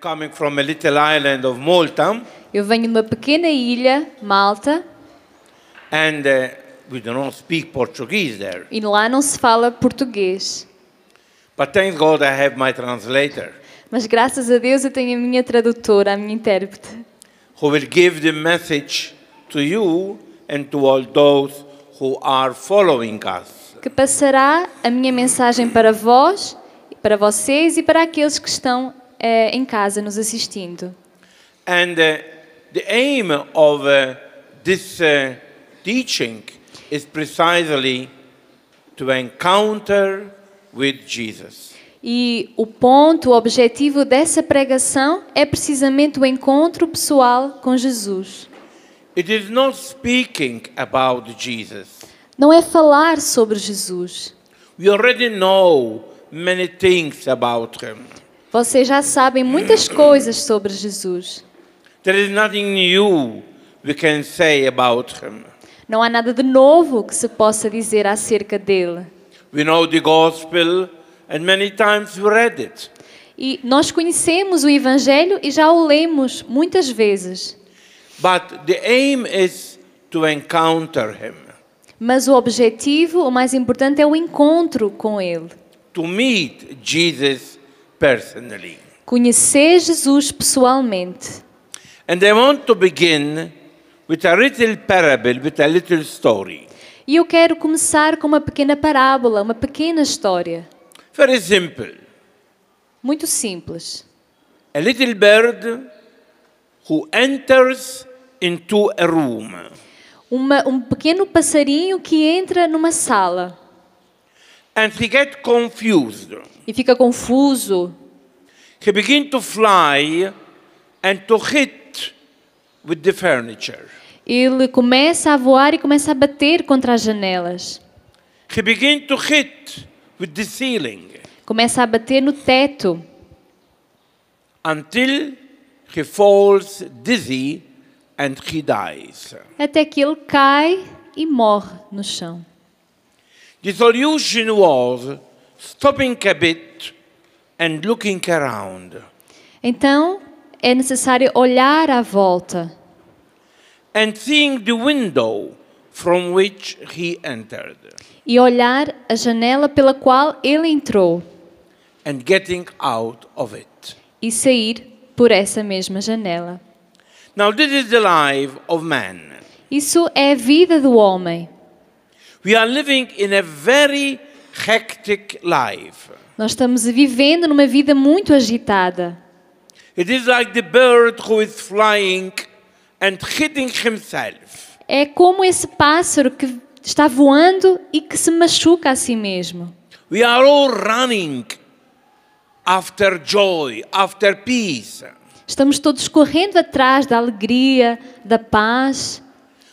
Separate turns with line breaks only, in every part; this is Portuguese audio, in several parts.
coming from a little island of Malta,
Eu venho de uma pequena ilha, Malta,
and uh, we do not speak Portuguese there.
e lá não se fala português.
But thank God I have my translator
Mas graças a Deus eu tenho a minha tradutora, a minha intérprete,
who will give the message to you and to all those who are following us.
que passará a minha mensagem para vós, para vocês e para aqueles que estão eh, em casa nos assistindo.
And uh, the aim of uh, this uh, teaching is precisely to encounter with Jesus.
E o ponto, o objetivo dessa pregação é precisamente o encontro pessoal com Jesus.
It is not speaking about Jesus.
Não é falar sobre Jesus.
We already know many things about him.
Vocês já sabem muitas coisas sobre Jesus.
There is nothing new we can say about him.
Não há nada de novo que se possa dizer acerca dele.
We know the gospel and many times we read it.
E nós conhecemos o Evangelho e já o lemos muitas vezes.
But the aim is to encounter him,
Mas o objetivo, o mais importante, é o encontro com ele.
to meet Jesus personally.
Conhecer Jesus pessoalmente.
And I want to begin with a little parable, with a little story.
E eu quero começar com uma pequena parábola, uma pequena história.
Very simple.
Muito simples.
A little bird who enters into a room.
Uma, um pequeno passarinho que entra numa sala
and he gets confused.
e fica confuso.
He begins to fly and to hit with the furniture.
Ele começa a voar e começa a bater contra as janelas.
He begins to hit with the ceiling
Começa a bater no teto.
until he falls dizzy and he dies.
Até que ele cai e morre no chão.
The solution was stopping a bit and looking around
Então é necessário olhar à volta
and seeing the window from which he entered
e olhar a janela pela qual ele entrou
and getting out of it.
e sair por essa mesma janela.
Now, this is the life of man.
Isso é a vida do homem.
We are living in a very hectic life.
Nós estamos vivendo numa vida muito agitada.
It is like the bird who is flying and hitting himself.
É como esse pássaro que está voando e que se machuca a si mesmo.
We are all running after joy, after peace.
Estamos todos correndo atrás da alegria, da paz,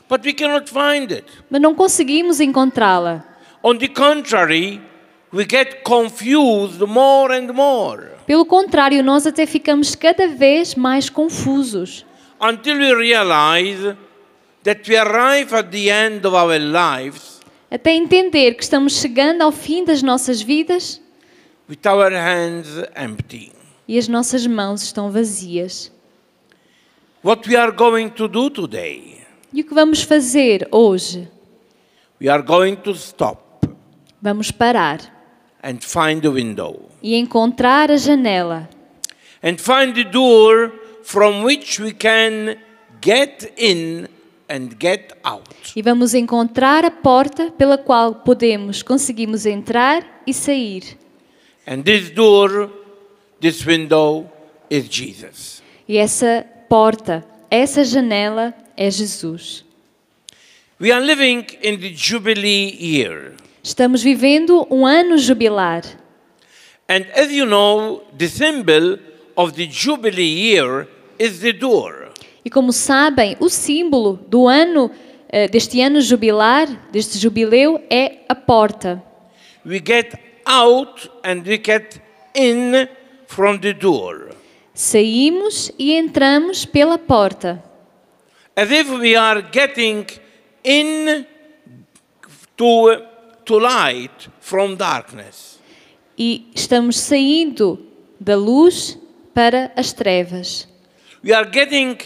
But we cannot find it.
mas não conseguimos encontrá-la.
On the contrary, we get confused more and more
Pelo contrário, nós até ficamos cada vez mais confusos,
until we realize that we arrive at the end of our lives
até entender que estamos chegando ao fim das nossas vidas
with our hands empty.
e as nossas mãos estão vazias.
What we are going to do today?
E o que vamos fazer hoje?
We are going to stop
Vamos parar
and find the window
e encontrar a janela
and find the door from which we can get in and get out.
e vamos encontrar a porta pela qual podemos, conseguimos entrar e sair.
And this door, this window is Jesus.
E essa porta, essa janela é Jesus.
We are living in the Jubilee year.
Estamos vivendo um ano jubilar.
And as you know, the symbol of the Jubilee year is the door.
E como sabem, o símbolo do ano eh, deste ano jubilar, deste jubileu, é a porta.
We get out and we get in from the door.
Saímos e entramos pela porta,
As if we are getting in to, to light from darkness.
e estamos saindo da luz para as trevas.
We are getting,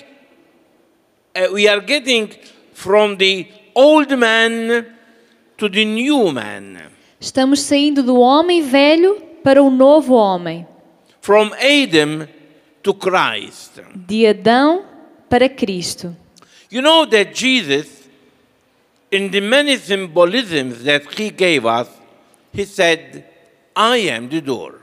uh, we are getting from the old man to the new man,
Estamos saindo do homem velho para o novo homem,
from Adam to Christ.
de Adão para Cristo.
You know that Jesus, in the many symbolisms that he gave us, he said, I am the door.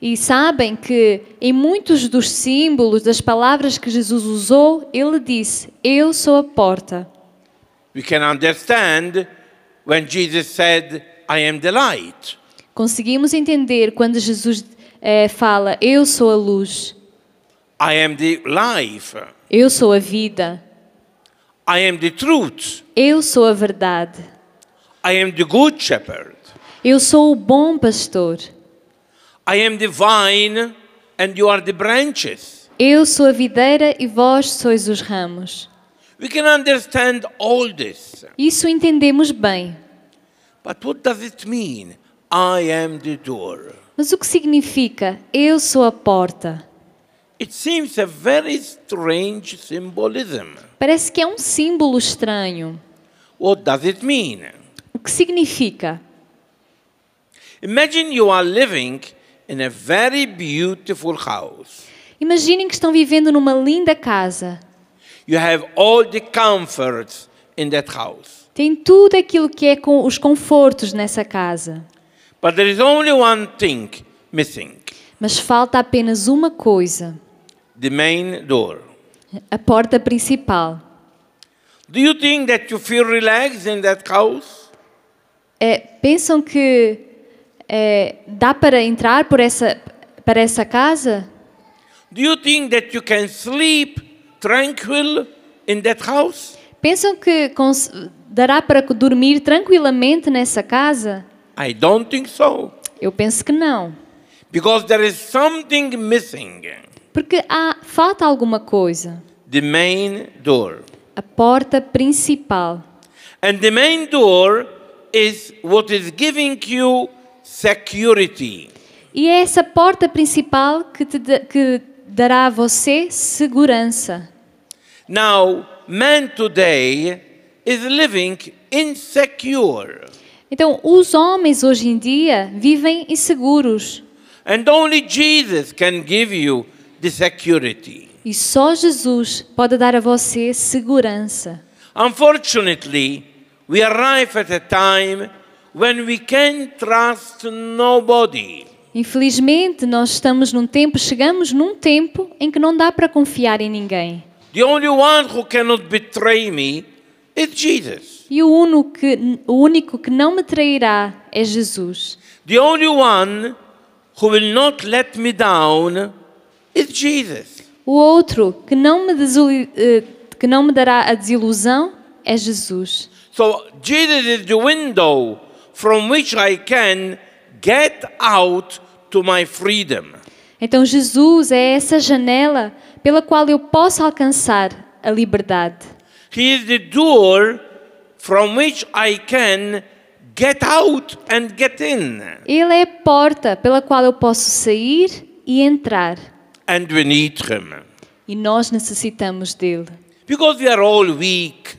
E sabem que em muitos dos símbolos, das palavras que Jesus usou, ele disse: Eu sou a porta.
We can understand when Jesus said, I am the light.
Conseguimos entender quando Jesus eh, fala: Eu sou a luz,
I am the life.
eu sou a vida,
I am the truth.
eu sou a verdade,
I am the good shepherd.
eu sou o bom pastor,
I am the vine and you are the branches.
eu sou a videira e vós sois os ramos.
We can understand all this.
Isso entendemos bem.
But what does it mean? I am the door.
Mas o que significa eu sou a porta?
It seems a very strange symbolism.
Parece que é um símbolo estranho.
What does it mean?
O que significa?
Imagine you are living in a very beautiful house.
Imaginem que estão vivendo numa linda casa.
You have all the comforts in that house.
Tem tudo aquilo que é com os confortos nessa casa.
But there is only one thing missing
Mas falta apenas uma coisa:
the main door.
A porta principal.
Do you think that you feel relaxed in that house?
É, pensam que é, dá para entrar por essa, para essa casa?
Do you think that you can sleep tranquil in that house?
Pensam que dará para dormir tranquilamente nessa casa?
I don't think so.
Eu penso que não.
Because there is something missing.
Porque há, falta alguma coisa.
The main door.
A porta principal.
And the main door is what is giving you security.
E é essa porta principal que, te que dará a você segurança.
Now, man today is living insecure.
Então, os homens hoje em dia vivem inseguros.
And only Jesus can give you the security.
E só Jesus pode dar a você segurança.
Unfortunately, we arrive at a time when we can trust nobody.
Infelizmente, nós estamos num tempo, chegamos num tempo em que não dá para confiar em ninguém.
The only one who cannot betray me is Jesus.
E o único que, o único que não me trairá é Jesus.
The only one who will not let me down.
O outro que não me, eh, que não me dará a desilusão é Jesus.
So Jesus is the window from which I can get out to my freedom.
Então Jesus é essa janela pela qual eu posso alcançar a liberdade.
He is the door from which I can get out and get in.
Ele é a porta pela qual eu posso sair e entrar.
And we need him.
E nós necessitamos dele.
Because we are all weak.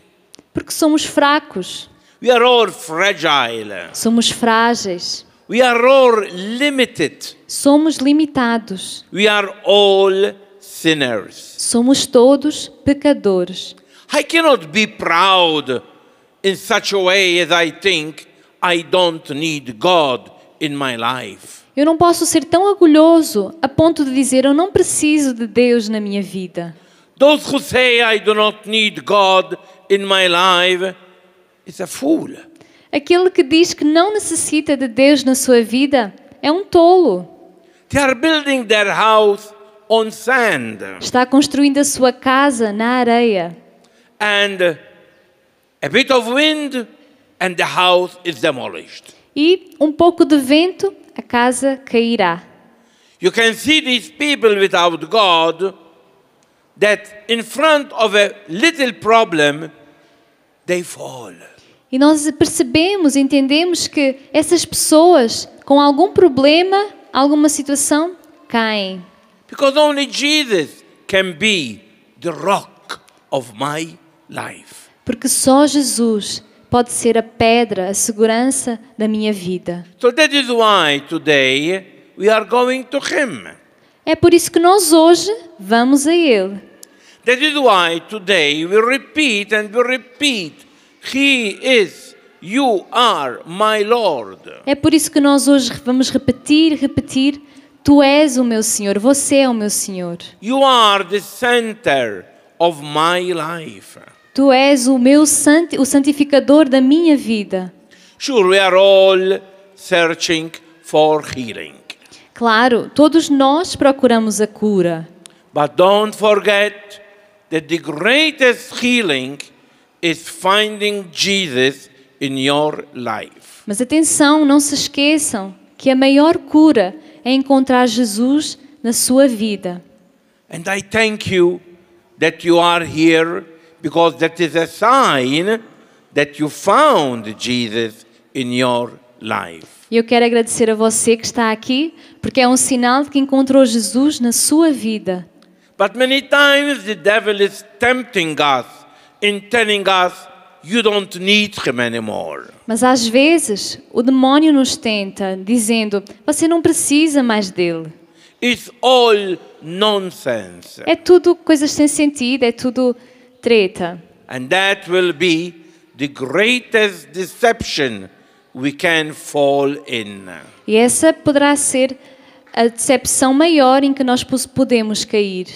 Porque somos fracos,
We are all fragile.
somos frágeis,
We are all limited.
somos limitados,
We are all sinners.
somos todos pecadores.
I cannot be proud in such a way as I think I don't need God in my life.
Eu não posso ser tão orgulhoso a ponto de dizer eu não preciso de Deus na minha vida.
Those who say I do not need God in my life is a fool.
Aquele que diz que não necessita de Deus na sua vida é um tolo.
They are building their house on sand
Está construindo a sua casa na areia.
and a bit of wind and the house is demolished.
E um pouco de vento, a casa cairá.
You can see these people without God that in front of a little problem they fall.
E nós percebemos, entendemos que essas pessoas com algum problema, alguma situação, caem.
Because only Jesus can be the rock of my life.
Porque só Jesus pode ser a pedra, a segurança da minha vida.
So that is why today we are going to Him.
É por isso que nós hoje vamos a Ele.
That is why today we repeat and we repeat He is, you are my Lord.
É por isso que nós hoje vamos repetir, repetir: Tu és o meu Senhor, você é o meu Senhor.
You are the center of my life.
Tu és o meu santi o santificador da minha vida.
Sure, we are all searching for healing.
Claro, todos nós procuramos a cura,
But don't forget that the greatest healing is finding Jesus in your life.
mas atenção, não se esqueçam que a maior cura é encontrar Jesus na sua vida.
And I thank you that you are here because that is a sign that you found Jesus in your life.
E eu quero agradecer a você que está aqui, porque é um sinal de que encontrou Jesus na sua vida.
But many times the devil is tempting us in telling us you don't need him anymore.
Mas às vezes o demônio nos tenta, dizendo: Você não precisa mais dele.
It's all nonsense.
É tudo coisas sem sentido, é tudo treta.
And that will be the greatest deception we can fall in.
E essa poderá ser a decepção maior em que nós podemos cair.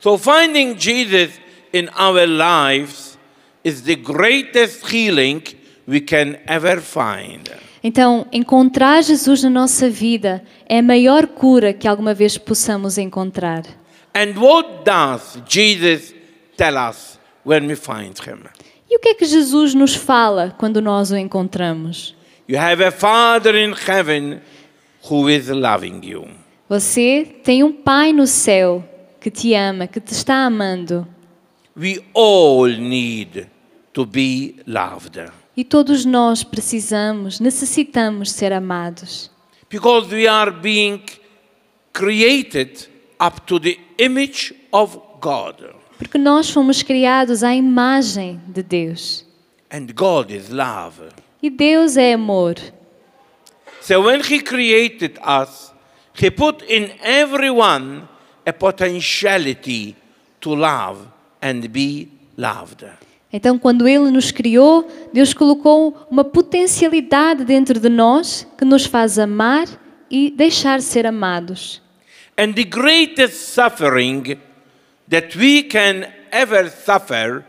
So finding Jesus in our lives is the greatest healing we can ever find.
Então, encontrar Jesus na nossa vida é a maior cura que alguma vez possamos encontrar.
And what does Jesus tell us when we find him?
E o que é que Jesus nos fala quando nós o encontramos?
You have a Father in heaven who is loving you.
Você tem um Pai no céu que te ama, que te está amando.
We all need to be loved
E todos nós precisamos, necessitamos ser amados.
because we are being created up to the image of God.
Porque nós fomos criados à imagem de Deus.
And God is love.
E Deus é amor.
So when He created us, He put in everyone a potentiality to love and be loved.
Então, quando Ele nos criou, Deus colocou uma potencialidade dentro de nós que nos faz amar e deixar ser amados.
And the greatest suffering that we can ever suffer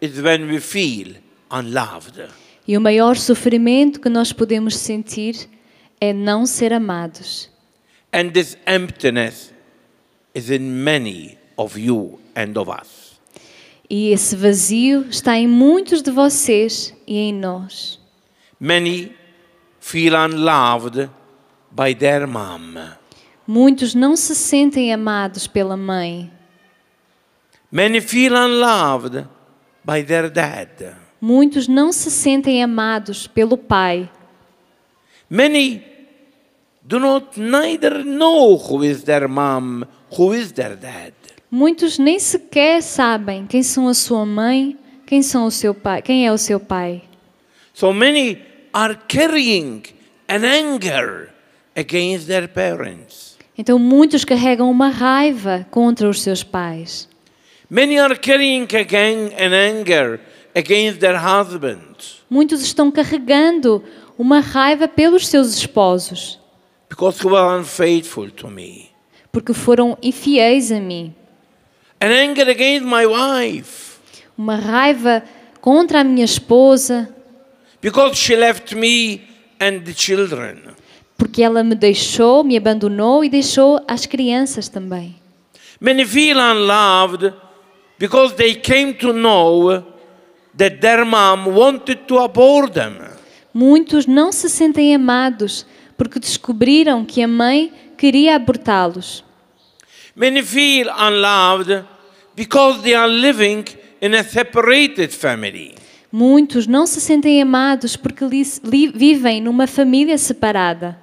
is when we feel unloved.
E o maior sofrimento que nós podemos sentir é não ser amados.
And this emptiness is in many of you and of us.
E esse vazio está em muitos de vocês e em nós.
Many feel unloved by their mom.
Muitos não se sentem amados pela mãe.
Many feel unloved by their dad.
Muitos não se sentem amados pelo pai.
Many do not neither know who is their mom, who is their dad.
Muitos nem sequer sabem quem são a sua mãe, quem são o seu pai, quem é o seu pai.
So many are carrying an anger against their parents.
Então muitos carregam uma raiva contra os seus pais.
Many are carrying an anger against their husbands
Muitos estão carregando uma raiva pelos seus esposos,
because he was unfaithful to me.
porque foram infiéis a mim.
An anger against my wife
Uma raiva contra a minha esposa,
because she left me and the children.
porque ela me deixou, me abandonou e deixou as crianças também.
Many feel unloved because they came to know that their mom wanted to abort them.
Muitos não se sentem amados porque descobriram que a mãe queria abortá-los.
Many feel unloved because they are living in a separated family.
Muitos não se sentem amados porque li- li- vivem numa família separada.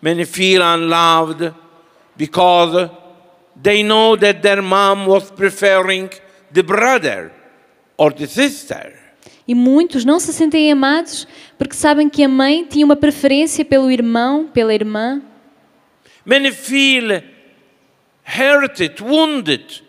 Many feel unloved because they know that their mom was preferring the brother or the sister.
E muitos não se sentem amados porque sabem que a mãe tinha uma preferência pelo irmão, pela irmã.
Many feel hurted, wounded,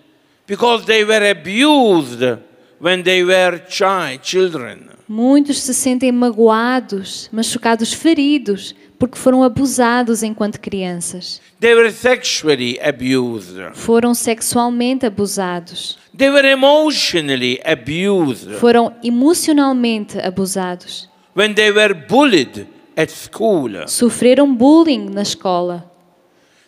because they were abused when they were chi- children.
Muitos se sentem magoados, machucados, feridos, porque foram abusados enquanto crianças.
They were sexually abused.
Foram sexualmente abusados.
They were emotionally abused
Foram emocionalmente abusados.
when they were bullied at school.
Sofreram bullying na escola.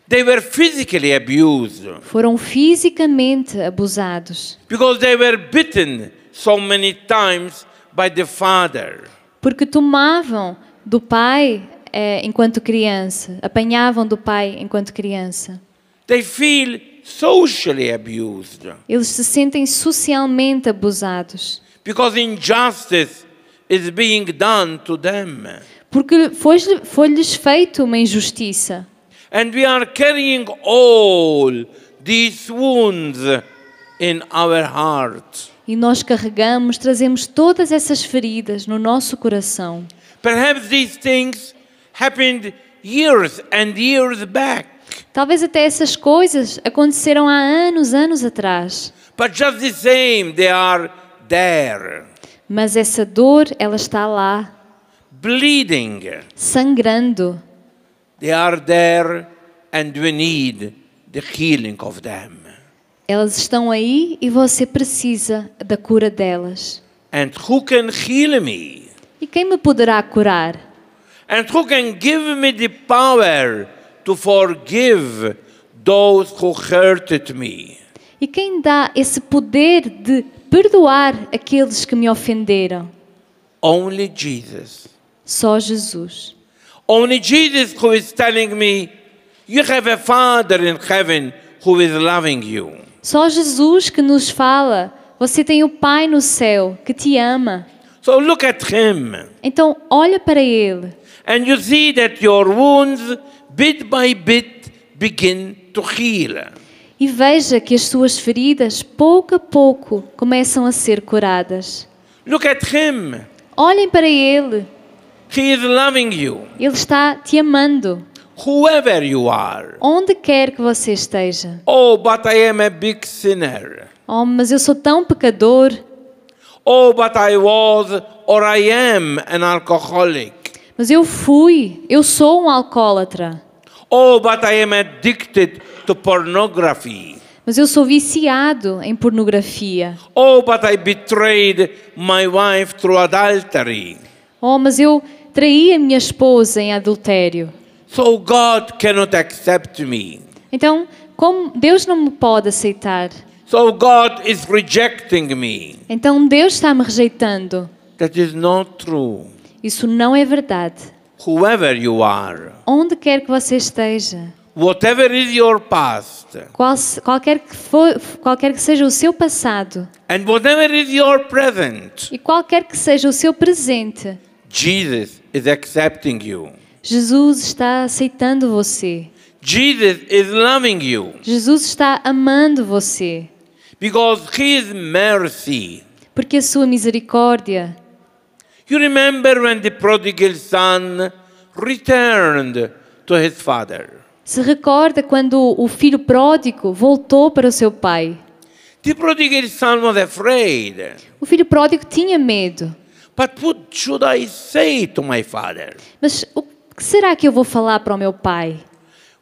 They were physically abused
Foram fisicamente abusados.
because they were bitten so many times by the father.
Porque tomavam do pai eh, enquanto criança. Apanhavam do pai enquanto criança.
They feel socially abused
Eles se sentem socialmente abusados.
because injustice is being done to them.
Porque foi- foi-lhes feito uma injustiça.
And we are carrying all these wounds in our heart.
E nós carregamos, trazemos todas essas feridas no nosso coração.
Perhaps these things happened years and years back,
Talvez até essas coisas aconteceram há anos, anos atrás.
but just the same, they are there,
Mas essa dor, ela está lá,
bleeding.
sangrando.
They are there, and we need the healing of them.
Elas estão aí e você precisa da cura delas.
And who can heal me?
E quem me poderá curar?
And who can give me the power to forgive those who hurted me?
E quem dá esse poder de perdoar aqueles que me ofenderam?
Only Jesus.
Só Jesus.
Only Jesus who is telling me, you have a Father in heaven who is loving you.
Só Jesus que nos fala: você tem o Pai no céu que te ama.
So look at him
Então olha para ele
and you see that your wounds, bit by bit, begin to heal.
e veja que as suas feridas, pouco a pouco, começam a ser curadas.
Look at him.
Olhem para ele,
He is loving you,
ele está te amando,
whoever you are.
onde quer que você esteja.
Oh, but I am a big sinner.
Oh, mas eu sou tão pecador.
Oh, but I was or I am an alcoholic.
Mas eu fui, eu sou um alcoólatra.
Oh, but I am addicted to pornography.
Mas eu sou viciado em pornografia.
Oh, but I betrayed my wife through adultery.
Oh, mas eu traí a minha esposa em adultério.
So God cannot accept me.
Então, como Deus não me pode aceitar?
So God is rejecting me.
Então Deus está me rejeitando.
That is not true.
Isso não é verdade.
Whoever you are,
Onde quer que você esteja,
whatever is your past,
qual, qualquer, que for, qualquer que seja o seu passado
and whatever is your present,
e qualquer que seja o seu presente,
Jesus is accepting you.
Jesus está aceitando você.
Jesus is loving you
Jesus está amando você,
because His mercy.
porque a sua misericórdia.
You remember when the prodigal son returned to his father?
Se recorda quando o filho pródigo voltou para o seu pai.
The prodigal son was afraid.
O filho pródigo tinha medo.
But what should I say to my father?
Mas o que será que eu vou falar para o meu pai?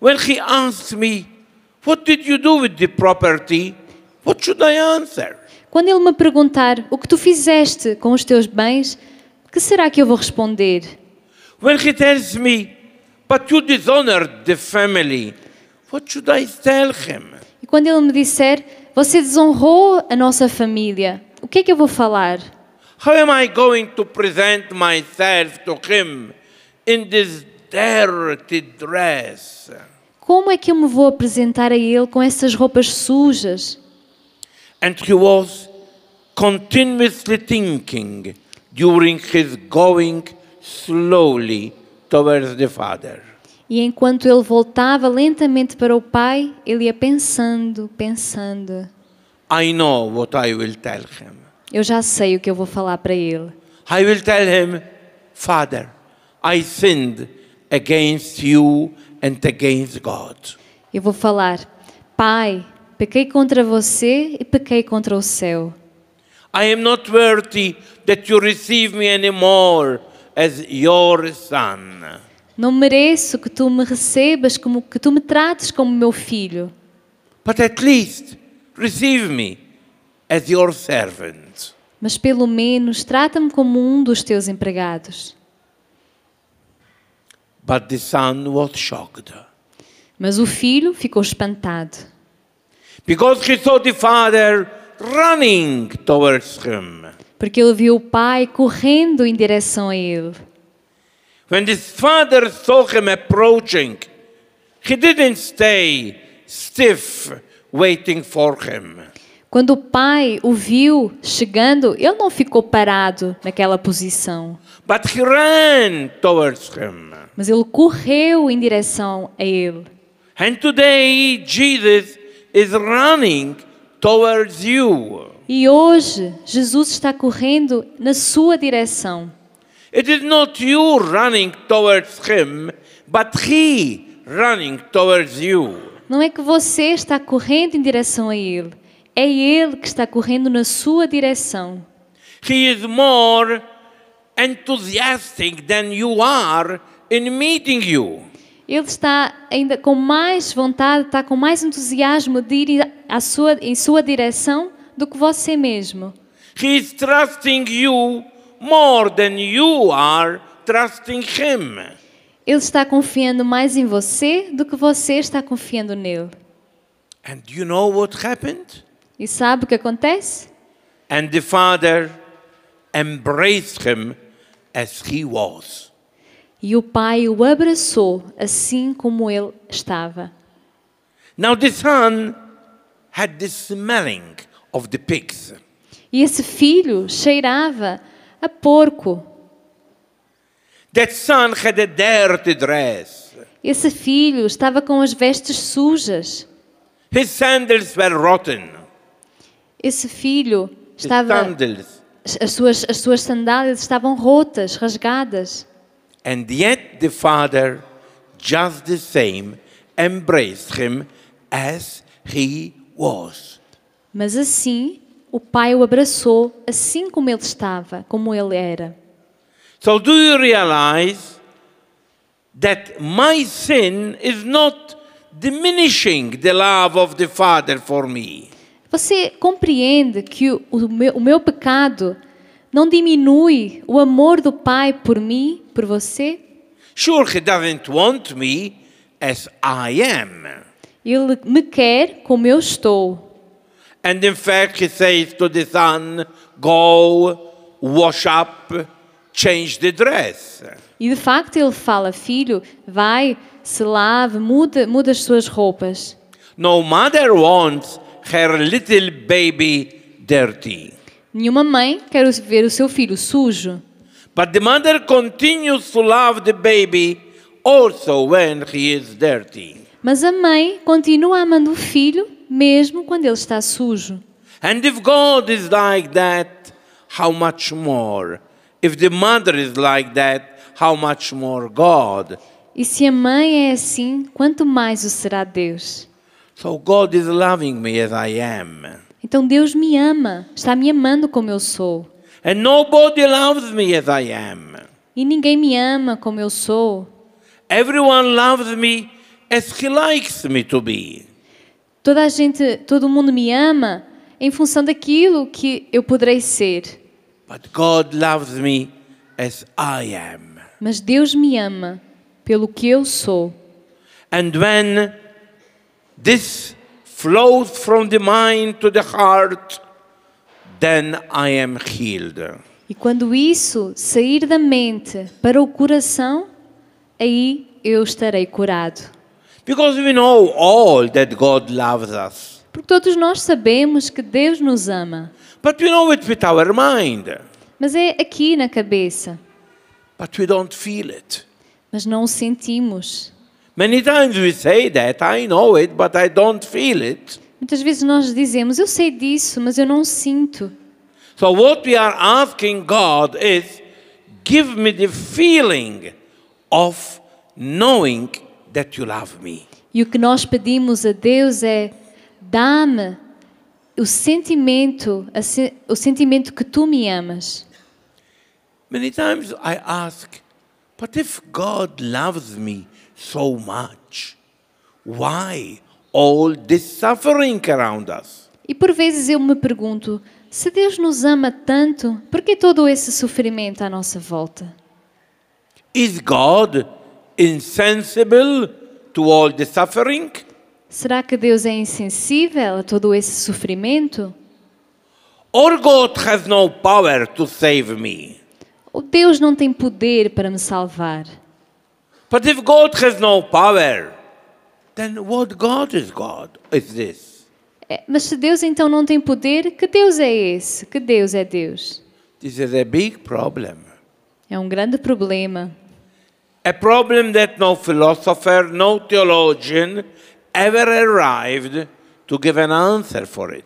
When he asked me, What did you do with the property? What should I answer?
Quando ele me perguntar o que tu fizeste com os teus bens, que será que eu vou responder?
When he tells me, But you dishonored the family, what should I tell him?
E quando ele me disser, você desonrou a nossa família, o que é que eu vou falar?
How am I going to present myself to him in this dirty dress?
Como é que eu me vou apresentar a ele com essas roupas sujas?
And he was continuously thinking during his going slowly towards the Father.
E enquanto ele voltava lentamente para o pai, ele ia pensando, pensando.
I know what I will tell him.
Eu já sei o que eu vou falar para ele.
I will tell him, Father, I sinned against you and against God.
Eu vou falar: Pai, pequei contra você e pequei contra o céu.
I am not worthy that you receive me anymore as your son.
Não mereço que tu me recebas como que tu me trates como meu filho,
But at least receive me as your servant.
mas pelo menos trata-me como um dos teus empregados.
But the son was shocked
Mas o filho ficou espantado,
because he saw the father running towards him.
porque ele viu o pai correndo em direção a ele.
When his father saw him approaching, he didn't stay stiff waiting for him.
Quando o pai o viu chegando, ele não ficou parado naquela posição,
But he ran towards him.
mas ele correu em direção a ele.
And today, Jesus is running towards you.
E hoje, Jesus está correndo na sua direção.
It is not you running towards him, but he running towards you.
Não é que você está correndo em direção a ele, é ele que está correndo na sua direção.
He is more enthusiastic than you are in meeting you.
Ele está ainda com mais vontade, está com mais entusiasmo de ir à sua, em sua direção do que você mesmo.
He is trusting you more than you are trusting him.
Ele está confiando mais em você do que você está confiando nele.
And you know what happened?
E sabe o que acontece?
And the father embraced him as he was.
E o pai o abraçou assim como ele estava.
Now the son had the smelling of the pigs.
E esse filho cheirava a porco.
That son had a dirty dress.
Esse filho estava com as vestes sujas.
His sandals were rotten.
Esse filho estava as suas as suas sandálias estavam rotas, rasgadas.
And yet the father, just the same, embraced him as he was.
Mas assim, o pai o abraçou assim como ele estava, como ele era.
So do you realize that my sin is not diminishing the love of the father for me?
Você compreende que o, o meu, o meu pecado não diminui o amor do pai por mim, por você?
Sure, he doesn't want me as I am.
Ele me quer como eu estou.
And in fact, he says to the son, Go, wash up, change the dress.
E de facto ele fala, filho, vai, se lave, muda, muda as suas roupas.
No mother wants her little baby dirty.
Nenhuma mãe quer ver o seu filho sujo.
But the mother continues to love the baby also when he is dirty.
Mas a mãe continua amando o filho mesmo quando ele está sujo.
And if God is like that, how much more? If the mother is like that, how much more God?
E se a mãe é assim, quanto mais o será Deus?
So God is loving me as I am.
Então Deus me ama, está me amando como eu sou.
And nobody loves me as I am.
E ninguém me ama como eu sou.
Everyone loves me as he likes me to be.
Toda a gente, todo mundo me ama em função daquilo que eu poderei ser.
But God loves me as I am.
Mas Deus me ama pelo que eu sou.
And when this flows from the mind to the heart, then I am healed.
E quando isso sair da mente para o coração, aí eu estarei curado.
Because we know all that God loves us.
Porque todos nós sabemos que Deus nos ama.
But we know it with our mind.
Mas é aqui na cabeça.
But we don't feel it.
Mas não o sentimos.
Many times we say that, I know it, but I don't feel it.
Muitas vezes nós dizemos, eu sei disso, mas eu não sinto.
So, what we are asking God is give me the feeling of knowing that you love me.
E o que nós pedimos a Deus é: dá-me o sentimento, o sentimento que tu me amas.
Many times I ask, but if God loves me so much, why all this suffering around us?
E por vezes eu me pergunto: se Deus nos ama tanto, por que todo esse sofrimento à nossa volta?
Is God insensible to all the suffering?
Será que Deus é insensível a todo esse sofrimento?
Or God has no power to save me?
Ou Deus não tem poder para me salvar?
But if God has no power, then what God is God? Is this?
É, mas se Deus então não tem poder, que Deus é esse? Que Deus é Deus?
This is a big problem.
É um grande problema.
A problem that no philosopher, no theologian ever arrived to give an answer for it.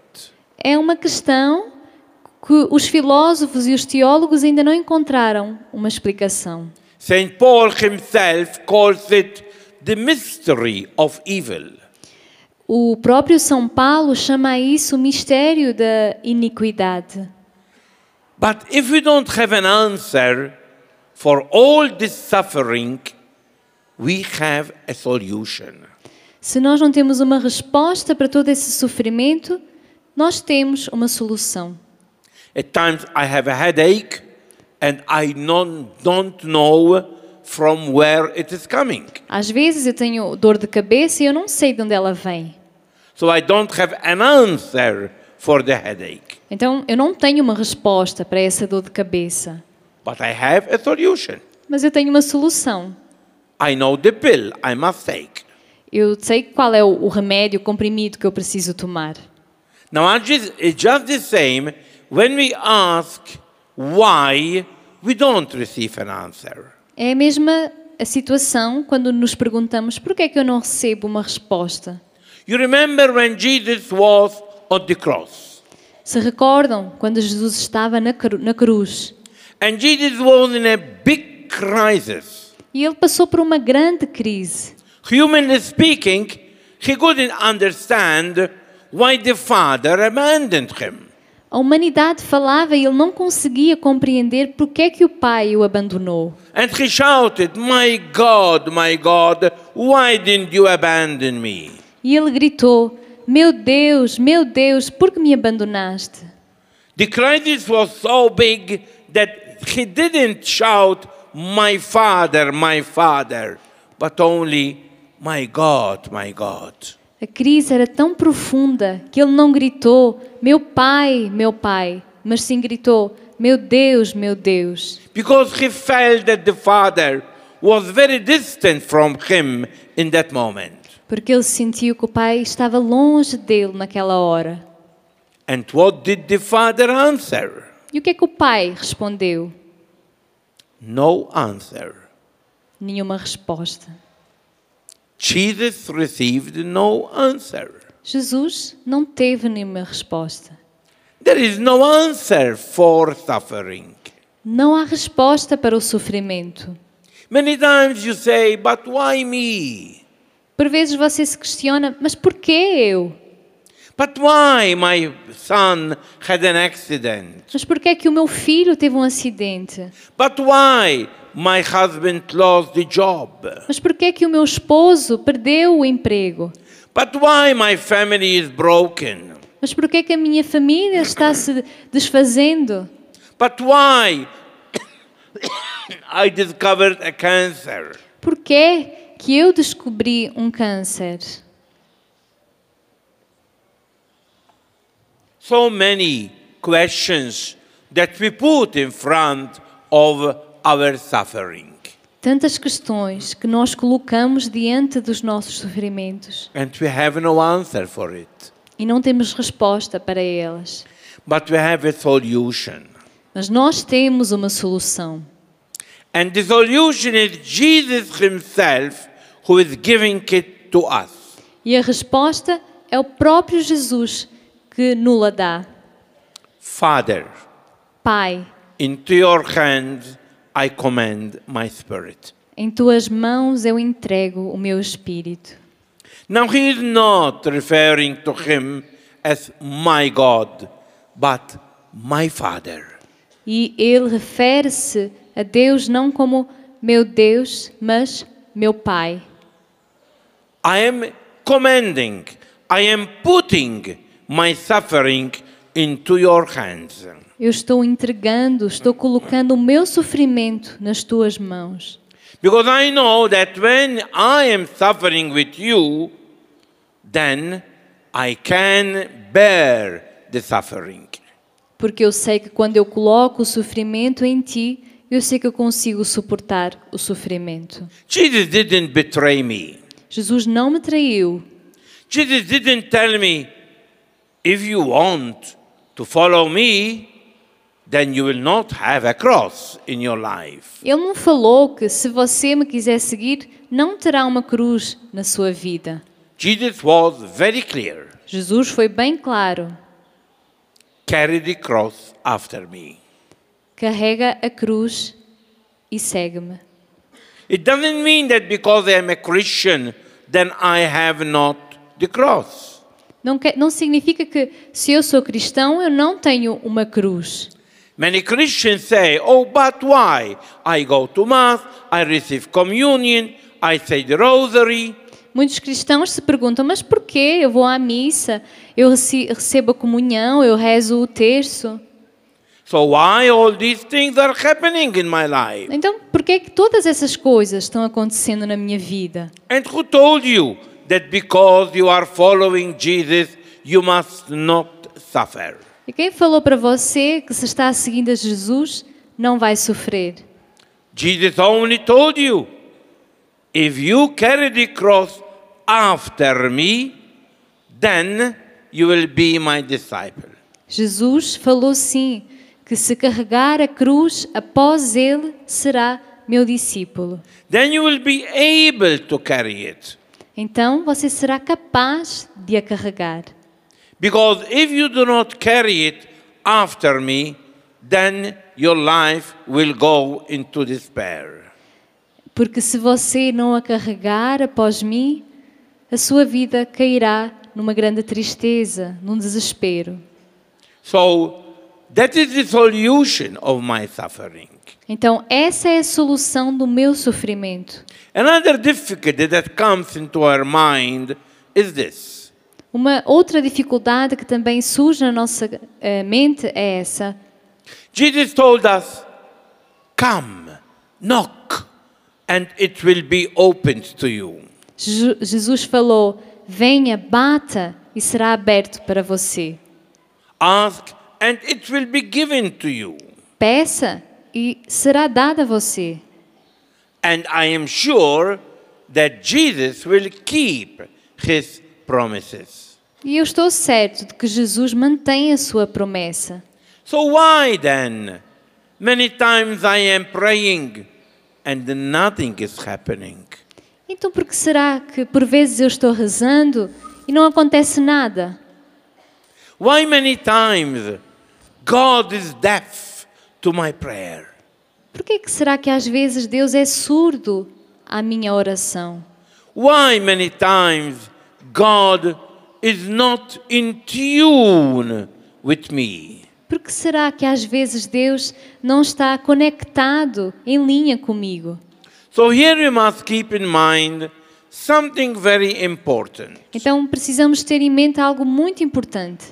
É uma questão que os filósofos e os teólogos ainda não encontraram uma explicação.
St. Paul himself calls it the mystery of evil.
O próprio São Paulo chama isso o mistério da iniquidade.
But if we don't have an answer for all this suffering, we have a solution.
Se nós não temos uma resposta para todo esse sofrimento, nós temos uma solução.
At times I have a headache and I don't know from where it is coming.
Às vezes eu tenho dor de cabeça e eu não sei de onde ela vem.
So I don't have an answer for the headache.
Então eu não tenho uma resposta para essa dor de cabeça,
But I have a solution.
mas eu tenho uma solução.
I know the pill I must take.
Eu sei qual é o o remédio, o comprimido que eu preciso tomar.
Now, it's just the same when we ask why we don't receive an answer.
É a mesma a situação quando nos perguntamos por que é que eu não recebo uma resposta.
You remember when Jesus was on the cross,
Se recordam quando Jesus estava na, cru- na cruz
and Jesus was in a big crisis.
e ele passou por uma grande crise.
Humanly speaking, he couldn't understand why the Father abandoned him.
A humanidade falava e ele não conseguia compreender por que é que o Pai o abandonou.
And he shouted, My God, my God, why didn't you abandon me?
E ele gritou: Meu Deus, meu Deus, por que me abandonaste?
The crisis was so big that he didn't shout, My Father, my Father, but only, My God, my God.
A crise era tão profunda que ele não gritou: Meu Pai, meu Pai, mas sim gritou: Meu Deus, meu Deus.
Because he felt that the Father was very distant from him in that moment.
Porque ele sentiu que o Pai estava longe dele naquela hora.
And what did the Father answer?
E o que é que o Pai respondeu?
No answer.
Nenhuma resposta.
Jesus received no answer.
Jesus não teve nenhuma resposta.
There is no answer for suffering.
Não há resposta para o sofrimento.
Many times you say, but why me?
Por vezes você se questiona, mas por que eu?
But why my son had an accident?
Mas por que é que o meu filho teve um acidente?
But why my husband lost the job?
Mas por que que o meu esposo perdeu o emprego?
But why my family is broken?
Mas por que que a minha família está se desfazendo?
But why I discovered a cancer?
Por que que eu descobri um câncer?
So many questions that we put in front of our suffering.
Tantas questões que nós colocamos diante dos nossos sofrimentos
And we have no answer for it.
e não temos resposta para elas.
But we have a solution.
Mas nós temos uma solução.
And the solution is Jesus Himself who is giving it to us.
E a resposta é o próprio Jesus que nula dá.
Father,
Pai,
into your hands I commend my spirit.
em tuas mãos eu entrego o meu espírito.
Now he is not referring to him as my God, but my Father.
E ele refere-se a Deus não como meu Deus, mas meu Pai.
I am commending, I am putting my suffering into your hands.
Eu estou entregando, estou colocando o meu sofrimento nas tuas mãos.
Because I know that when I am suffering with you, then I can bear the suffering.
Porque eu sei que quando eu coloco o sofrimento em ti, eu sei que eu consigo suportar o sofrimento.
Jesus didn't betray me.
Jesus não me traiu.
Jesus didn't tell me, if you want to follow me, then you will not have a cross in your life.
Ele não falou que se você me quiser seguir, não terá uma cruz na sua vida.
Jesus was very clear.
Jesus foi bem claro.
Carry the cross after me.
Carrega a cruz e segue-me.
It doesn't mean that because I am a Christian, then I have not the cross.
Não, que- não significa que se eu sou cristão, eu não tenho uma cruz.
Many Christians say, oh, but why? I go to Mass, I receive communion, I say the rosary.
Muitos cristãos se perguntam, mas porquê? Eu vou à missa, eu rece- recebo a comunhão, eu rezo o terço.
So why all these things are happening in my life?
Então, porquê é que todas essas coisas estão acontecendo na minha vida?
And who told you that because you are following Jesus, you must not suffer?
E quem falou para você que se está seguindo a Jesus, não vai sofrer?
Jesus only told you, if you carry the cross after me, then you will be my disciple.
Jesus falou sim, que se carregar a cruz após ele, será meu discípulo.
Then you will be able to carry it.
Então você será capaz de a carregar.
Because if you do not carry it after me, then your life will go into despair.
Porque se você não a carregar após mim, a sua vida cairá numa grande tristeza, num desespero.
So that is the solution of my suffering.
Então, essa é a solução do meu sofrimento.
Another difficulty that comes into our mind is this.
Uma outra dificuldade que também surge na nossa eh, mente é essa.
Jesus told us, Come, knock, and it will be opened to you.
Je- Jesus falou: Venha, bata e será aberto para você.
Ask, and it will be given to you.
Peça e será dado a você.
And I am sure that Jesus will keep his promises.
E eu estou certo de que Jesus mantém a sua promessa.
So why then? Many times I am praying and nothing is happening.
Então, por que será que por vezes eu estou rezando e não acontece nada?
Why many times God is deaf to my prayer?
Por que será que às vezes Deus é surdo à minha oração?
Why many times God is not in tune with me?
Por que será que às vezes Deus não está conectado em linha comigo?
So here we must keep in mind something very important.
Então precisamos ter em mente algo muito importante.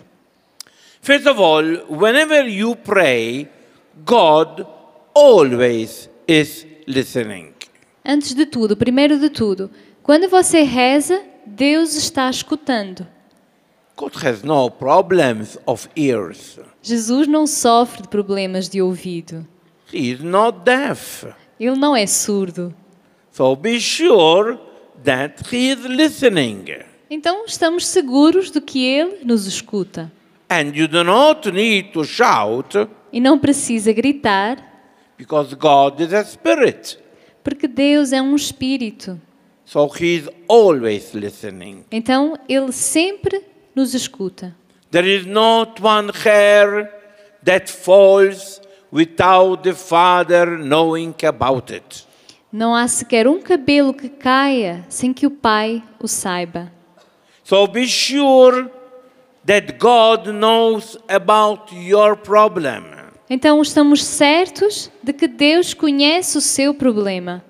First of all, whenever you pray, God always is listening.
Antes de tudo, primeiro de tudo, quando você reza, Deus está escutando. Jesus não sofre de problemas de ouvido.
He is not deaf.
Ele não é surdo.
So be sure that he is listening.
Então estamos seguros de que Ele nos escuta.
And you do not need to shout
E não precisa gritar,
because God is a spirit.
porque Deus é um espírito.
So He is always listening.
Então ele sempre nos escuta.
There is not one hair that falls without the Father knowing about it.
Não há sequer um cabelo que caia sem que o Pai o saiba.
So be sure that God knows about your problem.
Então estamos certos de que Deus conhece o seu problema.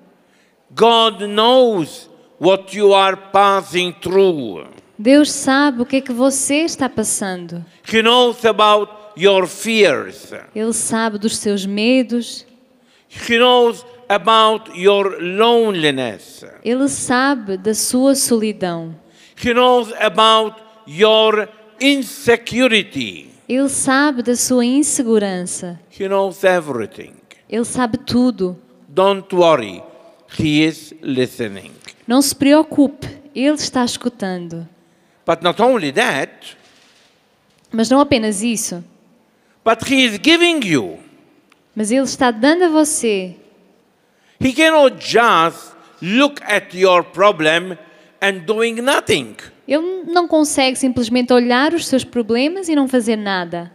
God knows what you are passing through.
Deus sabe o que é que você está passando.
He knows about your fears.
Ele sabe dos seus medos.
He knows about your loneliness.
Ele sabe da sua solidão.
He knows about your insecurity.
Ele sabe da sua insegurança.
He knows everything.
Ele sabe tudo.
Don't worry. He is listening.
Não se preocupe, Ele está escutando.
But not only that,
Mas não apenas isso,
but He is giving you.
mas Ele está dando a você.
He cannot just look at your problem and doing nothing.
Ele não consegue simplesmente olhar os seus problemas e não fazer nada.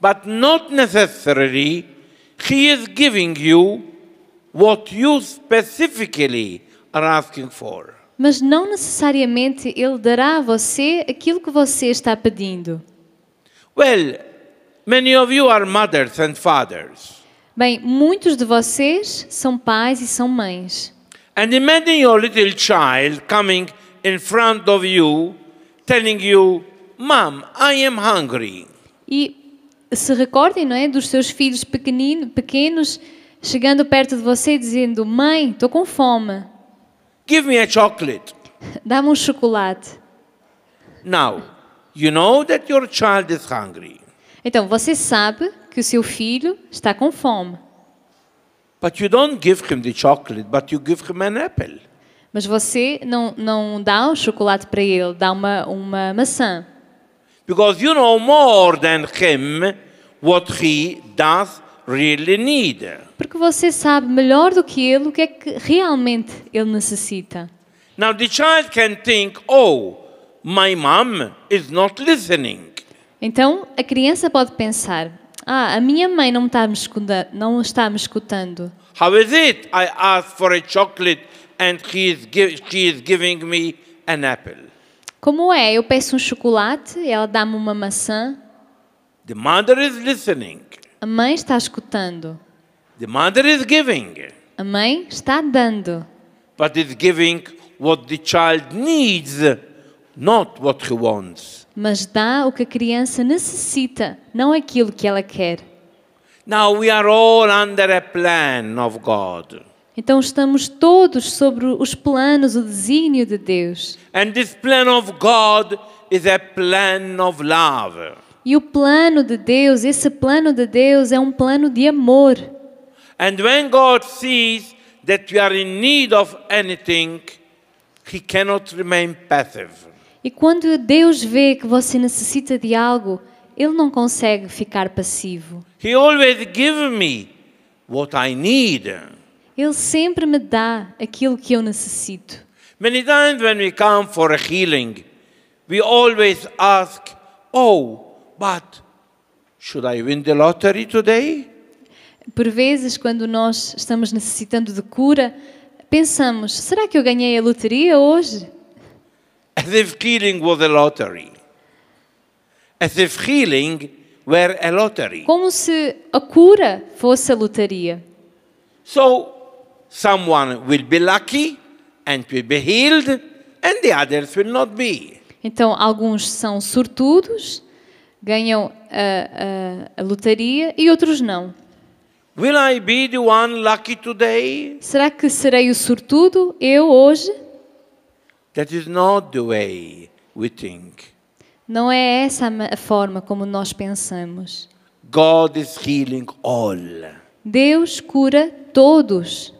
But not necessarily He is giving you what you specifically are asking for.
Mas não necessariamente Ele dará a você aquilo que você está pedindo.
Well, many of you are mothers and fathers.
Bem, muitos de vocês são pais e são mães.
And imagine your little child coming in front of you telling you, Mom, I am hungry.
E se recordem, não é, dos seus filhos pequenino, pequenos chegando perto de você e dizendo: Mãe, estou com fome,
Give me a chocolate.
dá-me um chocolate.
Now, you know that your child is hungry,
Então, você sabe que o seu filho está com fome,
but you don't give him the chocolate, but you give him an apple.
mas você não, não dá um chocolate para ele, dá uma, uma maçã.
Because you know more than him what he does really need.
Porque você sabe melhor do que ele o que é que realmente ele necessita.
Now, the child can think, oh, my mom is not listening.
Então, a criança pode pensar: Ah, a minha mãe não, está, me escuta- não está me escutando.
How is it I ask for a chocolate and he is she is giving me an apple?
Como é? Eu peço um chocolate e ela dá-me uma maçã.
The mother is listening.
A mãe está escutando.
The mother is giving,
A mãe está dando.
but is giving what the child needs, not what he wants.
Mas dá o que a criança necessita, não aquilo que ela quer.
Now we are all under a plan of God.
Então estamos todos sobre os planos, o desígnio de Deus.
And this plan of God is a plan of love.
E o plano de Deus, esse plano de Deus é um plano de amor.
And when God sees that you are in need of anything, He cannot remain passive.
E quando Deus vê que você necessita de algo, Ele não consegue ficar passivo.
He always gives me what I need.
Ele sempre me dá aquilo que eu necessito.
Many times when we come for a healing, we always ask, Oh, but should I win the lottery today?
Por vezes, quando nós estamos necessitando de cura, pensamos: será que eu ganhei a loteria hoje?
As if healing was a lottery. As if healing were a lottery.
Como se a cura fosse a lotaria.
So, someone will be lucky and will be healed, and the others will not be.
Então, alguns são sortudos, ganham a, a, a lotaria e outros não.
Will I be the one lucky today?
Será que serei o sortudo eu hoje?
That is not the way we think.
Não é essa a ma- a forma como nós pensamos.
God is healing all,
Deus cura todos,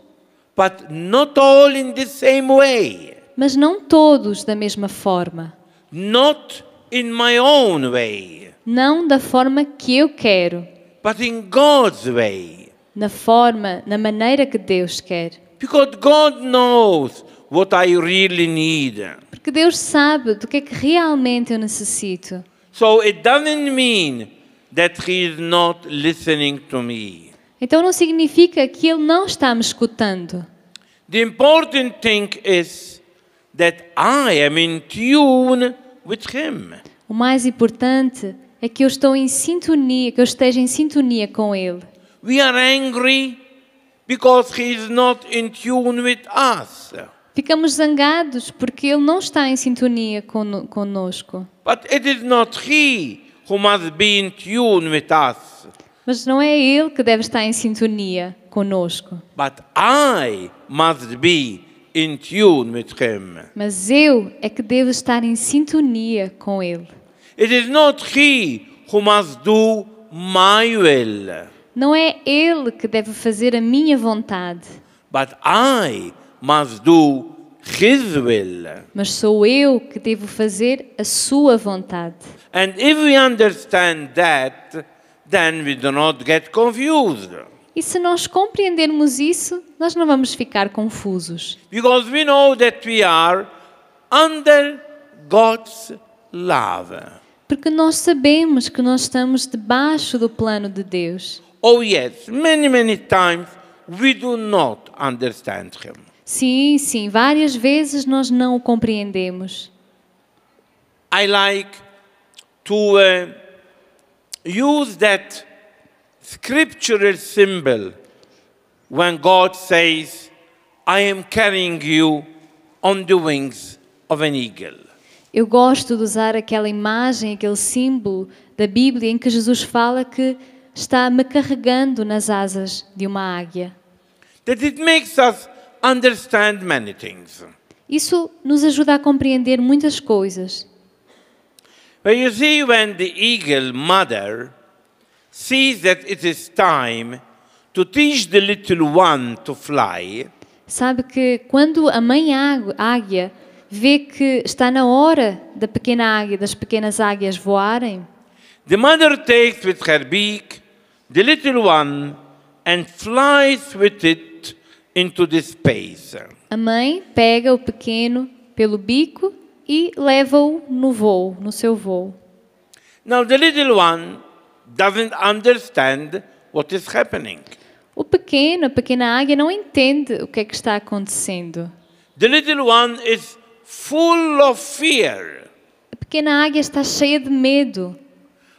but not all in the same way,
mas não todos da mesma forma.
not in my own way,
Não da forma que eu quero,
but in God's way.
na forma, na maneira que Deus quer.
Because God knows what I really need.
Porque Deus sabe do que é que realmente eu necessito.
So it doesn't mean that He is not listening to me.
Então não significa que Ele não está me escutando.
The important thing is that I am in tune with Him.
O mais importante é que eu estou em sintonia, que eu esteja em sintonia com Ele.
We are angry because He is not in tune with us.
Ficamos zangados porque Ele não está em sintonia cono- conosco.
But it is not He who must be in tune with us,
Mas não é Ele que deve estar em sintonia conosco.
but I must be in tune with Him.
Mas eu é que devo estar em sintonia com Ele.
It is not He who must do my will,
Não é Ele que deve fazer a minha vontade,
but I must do His will.
mas sou eu que devo fazer a sua vontade.
And if we understand that, then we do not get confused.
E se nós compreendermos isso, nós não vamos ficar confusos.
Because we know that we are under God's love.
Porque nós sabemos que nós estamos debaixo do plano de Deus.
Oh, yes, many, many times we do not understand Him.
Sim, sim, várias vezes nós não o compreendemos.
I like to uh, use that scriptural symbol when God says, I am carrying you on the wings of an eagle.
Eu gosto de usar aquela imagem, aquele símbolo da Bíblia em que Jesus fala que está me carregando nas asas de uma águia.
That it makes us understand many things.
Isso nos ajuda a compreender muitas coisas.
But you see, when the eagle mother sees that it is time to teach the little one to fly,
Sabe que quando a mãe águ- águia vê que está na hora da pequena águia, das pequenas águias voarem,
the mother takes with her beak the little one and flies with it into the space.
a mãe pega o pequeno pelo bico e leva-o no voo, no seu voo.
Now, the little one doesn't understand what is happening.
O pequeno, a pequena águia, não entende o que é que está acontecendo.
The little one is full of fear,
A pequena águia está cheia de medo,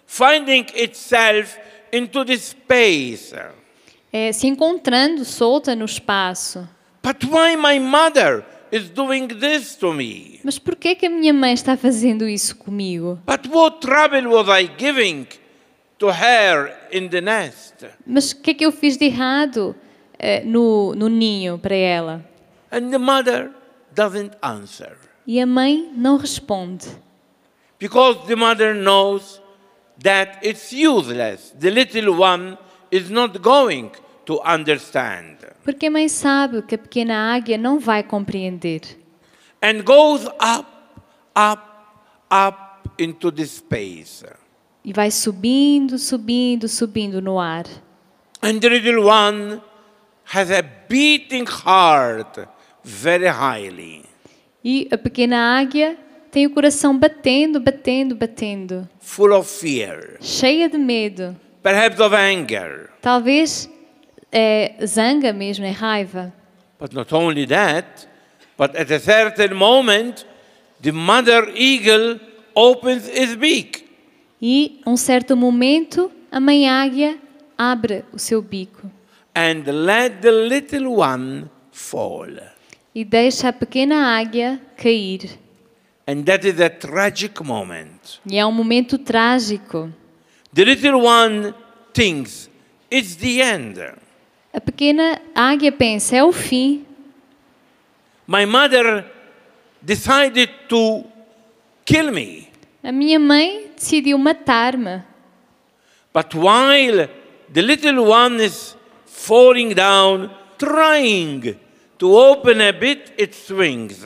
finding itself into the space.
é, se encontrando solta no espaço.
But why my mother is doing this to me?
Mas por que que a minha mãe está fazendo isso comigo?
But what trouble was I giving to her in the nest?
Mas o que é que eu fiz de errado eh, no, no ninho para ela?
And the mother doesn't answer
E a mãe não responde,
because the mother knows that it's useless. The little one is not going to understand
porque a mãe sabe que a pequena águia não vai compreender.
and goes up, up, up into the space.
E vai subindo, subindo, subindo no ar.
And the little one has a beating heart very highly,
E a pequena águia tem o coração batendo, batendo, batendo,
full of fear,
cheia de medo.
perhaps of anger.
Talvez é zanga mesmo, é raiva.
But not only that, but at a certain moment, the mother eagle opens its beak
E, um certo momento, a mãe águia abre o seu bico
and let the little one fall.
E deixa a pequena águia cair.
And that is a tragic moment.
E é um momento trágico.
The little one thinks it's the end.
A pequena águia pensa: é o fim.
My mother decided to kill me.
A minha mãe decidiu matar-me.
But while the little one is falling down, trying to open a bit its wings,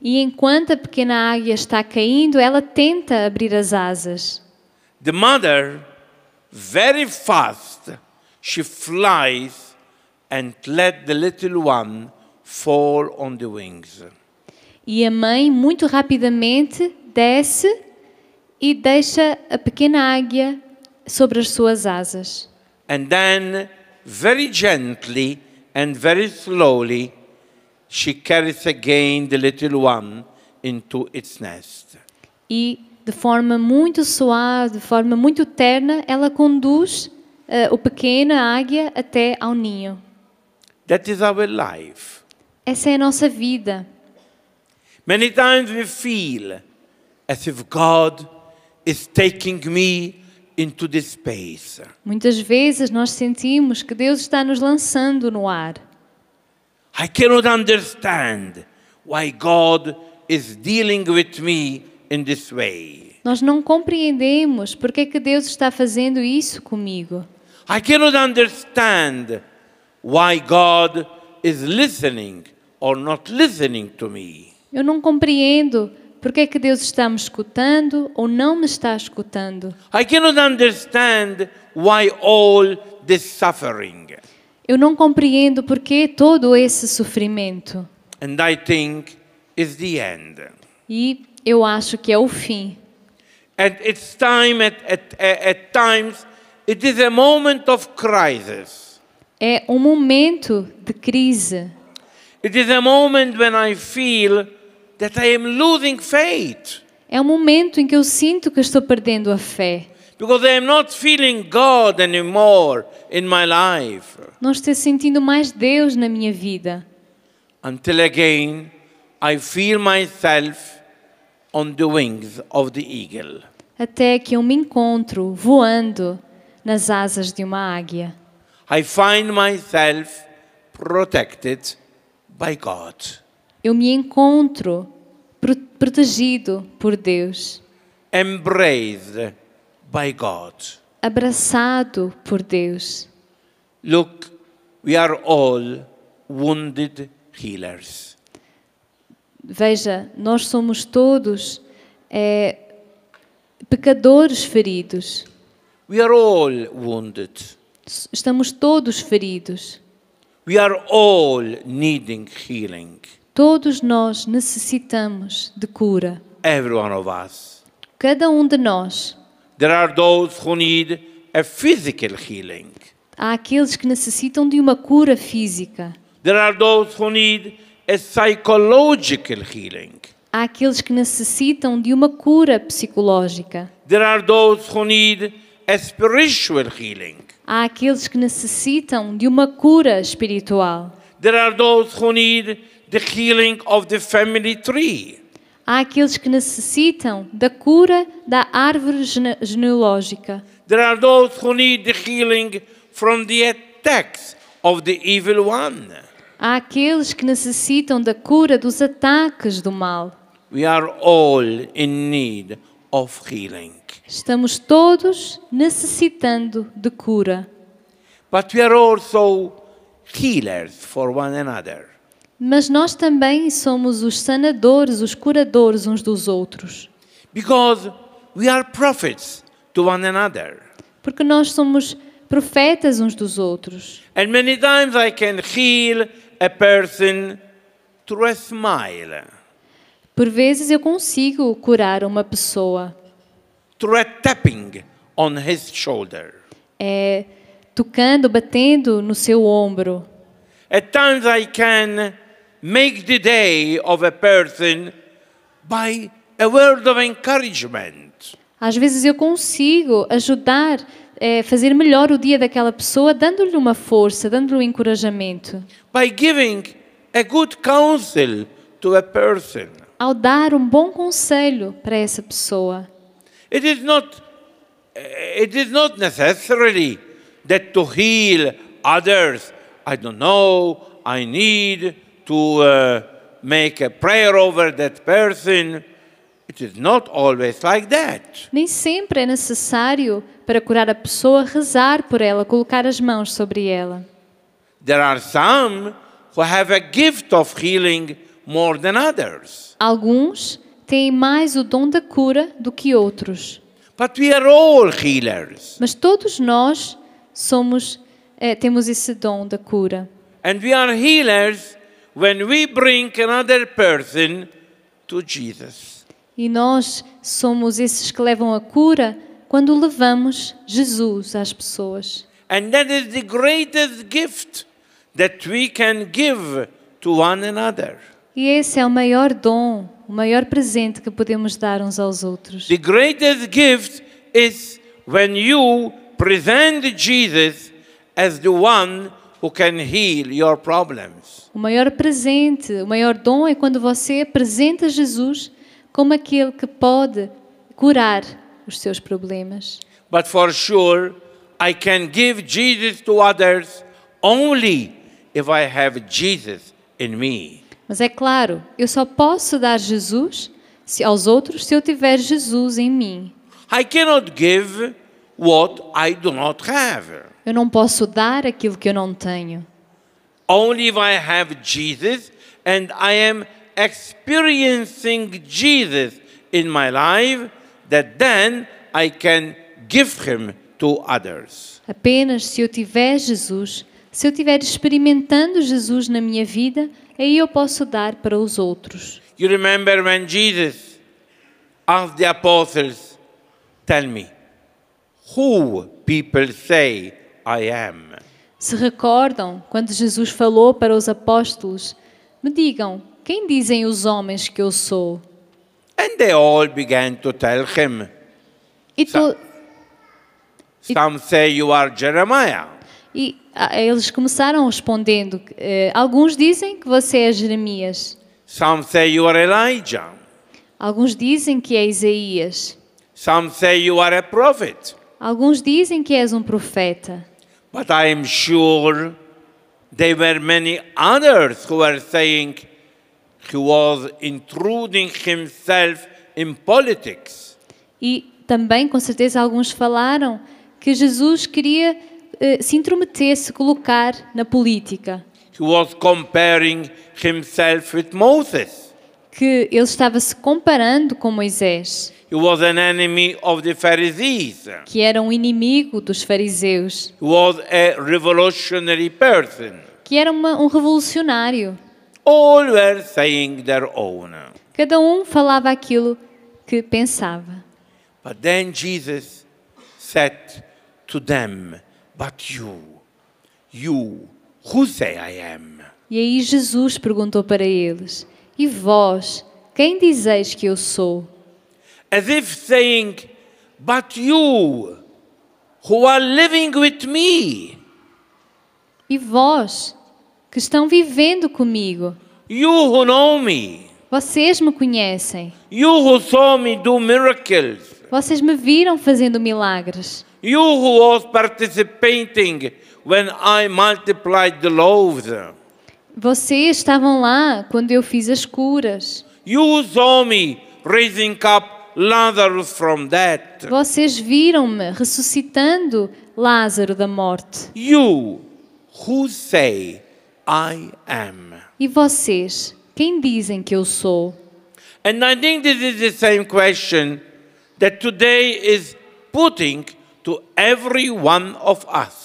E enquanto a pequena águia está caindo, ela tenta abrir as asas.
the mother, very fast, she flies and let the little one fall on the wings.
E a mãe, muito rapidamente, desce e deixa a pequena águia sobre as suas asas.
And then, very gently and very slowly, she carries again the little one into its nest.
E, de forma muito suave, de forma muito terna, ela conduz eh, o pequeno, a águia, até ao ninho.
That is our life.
Essa é a nossa vida.
Many times we feel as if God is taking me into this space.
Muitas vezes nós sentimos que Deus está nos lançando no ar.
I cannot understand why God is dealing with me in this way.
Nós não compreendemos porque é que Deus está fazendo isso comigo.
I cannot understand why God is listening or not listening to me.
Eu não compreendo porque é que Deus está me escutando ou não me está escutando.
I cannot understand why all this suffering.
Eu não compreendo porque todo esse sofrimento.
And I think is the end.
E eu acho que é o fim.
At its time, at, at, at at times, it is a moment of crisis.
É um momento de crise.
It is a moment when I feel that I am losing faith
É um momento em que eu sinto que estou perdendo a fé.
Because I am not feeling God anymore in my life.
Não estou sentindo mais Deus na minha vida.
Until again, I feel myself on the wings of the eagle.
Até que eu me encontro voando nas asas de uma águia.
I find myself protected by God.
Eu me encontro pro- protegido por Deus,
embraced by God.
abraçado por Deus.
Look, we are all wounded healers.
Veja, nós somos todos é, pecadores feridos.
We are all wounded.
Estamos todos feridos.
We are all needing healing.
Todos nós necessitamos de cura.
Every one of us.
Cada um de nós.
There are those who need a physical healing.
Há aqueles que necessitam de uma cura física.
There are those who need a psychological healing.
Há aqueles que necessitam de uma cura psicológica.
There are those who need a spiritual healing.
Há aqueles que necessitam de uma cura espiritual.
There are those who need the healing of the family tree.
Há aqueles que necessitam da cura da árvore gene- genealógica.
There are those who need the healing from the attacks of the evil one.
Há aqueles que necessitam da cura dos ataques do mal.
We are all in need of healing.
Estamos todos necessitando de cura.
But we are also healers for one another.
Mas nós também somos os sanadores, os curadores uns dos outros.
Because we are prophets to one another.
Porque nós somos profetas uns dos outros.
And many times I can heal a person through a smile,
Por vezes eu consigo curar uma pessoa
through a tapping on his shoulder.
é, tocando, batendo no seu ombro.
At times I can make the day of a person by a word of encouragement.
Às vezes eu consigo ajudar, é, fazer melhor o dia daquela pessoa, dando-lhe uma força, dando-lhe um encorajamento.
by giving a good counsel to a person.
Ao dar um bom conselho para essa pessoa.
It is not it is not necessarily that to heal others, I don't know, I need to uh, make a prayer over that person. It is not always like that.
Nem sempre é necessário, para curar a pessoa, rezar por ela, colocar as mãos sobre ela.
There are some who have a gift of healing more than others.
Alguns têm mais o dom da cura do que outros.
But we are all healers.
Mas todos nós somos, eh, temos esse dom da cura.
And we are healers when we bring another person to Jesus.
E nós somos esses que levam a cura quando levamos Jesus às pessoas.
And that is the greatest gift that we can give to one another.
E esse é o maior dom, o maior presente que podemos dar uns aos outros.
The greatest gift is when you present Jesus as the one who can heal your problems.
O maior presente, o maior dom é quando você apresenta Jesus como aquele que pode curar os seus problemas.
But for sure, I can give Jesus to others only if I have Jesus in me.
Mas é claro, eu só posso dar Jesus se, aos outros se eu tiver Jesus em mim.
I cannot give what I do not have.
Eu não posso dar aquilo que eu não tenho.
Only if I have Jesus and I am experiencing Jesus in my life, that then I can give him to others.
Apenas se eu tiver Jesus, se eu estiver experimentando Jesus na minha vida, aí eu posso dar para os outros.
You remember when Jesus asked the apostles, Tell me, who people say I am?
Se recordam quando Jesus falou para os apóstolos: Me digam, quem dizem os homens que eu sou?
And they all began to tell him.
E, to-
Some say you are Jeremiah.
e, ah, eles começaram respondendo: eh, Alguns dizem que você é Jeremias,
Some say you are Elijah.
alguns dizem que é Isaías,
Some say you are a prophet.
alguns dizem que és um profeta.
But I am sure there were many others who were saying he was intruding himself in politics.
E também, com certeza, alguns falaram que Jesus queria eh, se intrometer, se colocar na política,
He was comparing himself with Moses.
Que ele estava se comparando com Moisés,
He was an enemy of the Pharisees.
que era um inimigo dos fariseus,
He was a revolutionary person.
que era uma- um revolucionário.
All were saying their own.
Cada um falava aquilo que pensava.
But then Jesus said to them, But you, you, who say I am?
E aí Jesus perguntou para eles: E vós, quem dizeis que eu sou?
As if saying, But you, who are living with me,
E vós, que estão vivendo comigo,
you who know me,
vocês me conhecem.
you who saw me do miracles,
Vocês me viram fazendo milagres.
you who was participating when I multiplied the loaves,
Vocês estavam lá quando eu fiz as curas.
you saw me raising up Lazarus from death,
Vocês viram-me ressuscitando Lázaro da morte.
you who say I am.
E vocês, quem dizem que eu sou?
And I think this is the same question that today is putting to every one of us.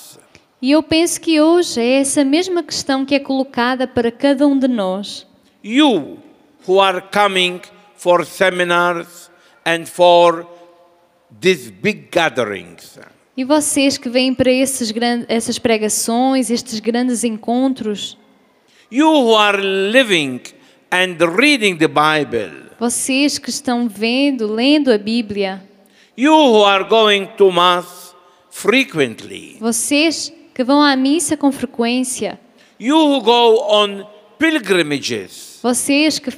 E eu penso que hoje é essa mesma questão que é colocada para cada um de nós.
You who are coming for seminars and for these big gatherings.
E vocês que vêm para esses gran- essas pregações, estes grandes encontros,
You who are living and reading the Bible.
vocês que estão vendo, lendo a Bíblia,
You who are going to Mass frequently.
vocês que vão à missa com frequência,
You who go on pilgrimages.
vocês que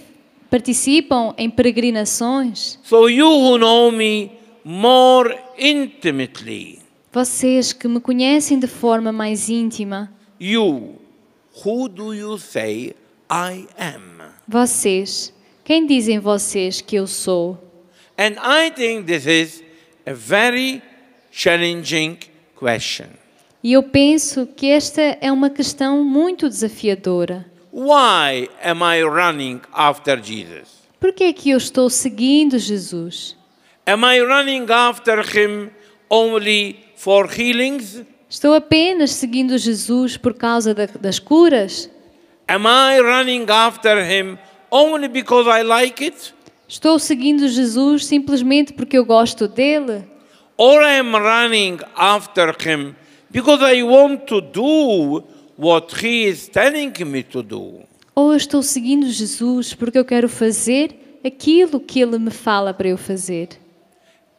participam em peregrinações,
So you who know me more intimately.
vocês que me conhecem de forma mais íntima,
You, who do you say I am?
vocês, quem dizem vocês que eu sou?
And I think this is a very challenging question.
E eu penso que esta é uma questão muito desafiadora.
Why am I running after Jesus?
Por que é que eu estou seguindo Jesus?
Am I running after him only for healings?
Estou apenas seguindo Jesus por causa da- das curas?
Am I running after him only because I like it?
Estou seguindo Jesus simplesmente porque eu gosto dele?
Or I am running after him because I want to do what he is telling me to do?
Ou eu estou seguindo Jesus porque eu quero fazer aquilo que ele me fala para eu fazer?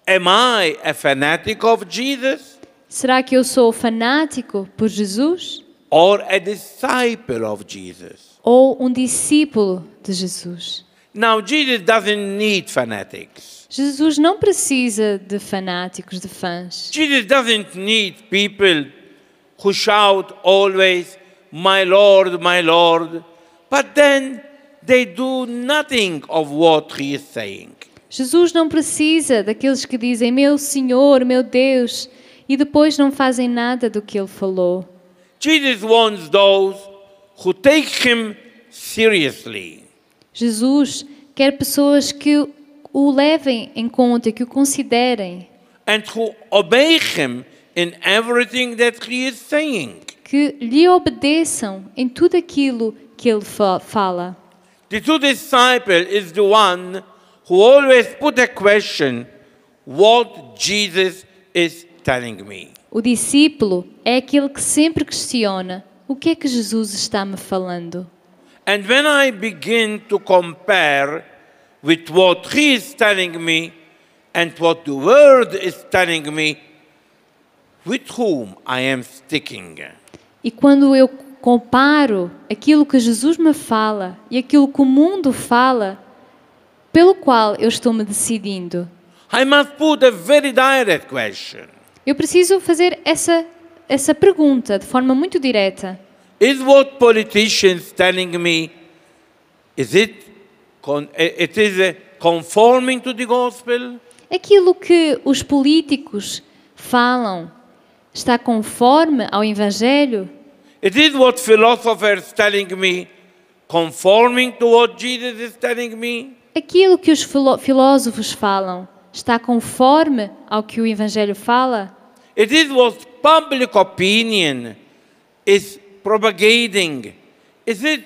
Am I a fanatic of Jesus
Será que eu sou fanático por Jesus
or a disciple of Jesus?
ou um discípulo de Jesus?
Now, Jesus doesn't need fanatics.
Jesus não precisa de fanáticos, de fãs.
Jesus doesn't need people who shout always, My Lord, my Lord, but then they do nothing of what he is saying.
Jesus não precisa daqueles que dizem meu Senhor, meu Deus, e depois não fazem nada do que ele falou.
Jesus wants those who take him seriously.
Jesus quer pessoas que o levem em conta, que o considerem,
and who obey him in everything that he is saying.
que lhe obedeçam em tudo aquilo que ele fa- fala.
The true disciple is the one who always put a question, what Jesus is telling me.
O discípulo é aquele que sempre questiona: o que é que Jesus está me falando?
And when I begin to compare with what he is telling me and what the word is telling me, with whom I am sticking.
E quando eu comparo aquilo que Jesus me fala e aquilo que o mundo fala, pelo qual eu estou me decidindo,
I must put a very direct question.
eu preciso fazer essa, essa pergunta de forma muito direta.
Is what politicians telling me, is it, con- it is conforming to the gospel?
Aquilo que os políticos falam está conforme ao Evangelho?
It is what philosophers telling me, conforming to what Jesus is telling me?
Aquilo que os filó- filósofos falam está conforme ao que o Evangelho fala?
It is what public opinion is propagating. Is it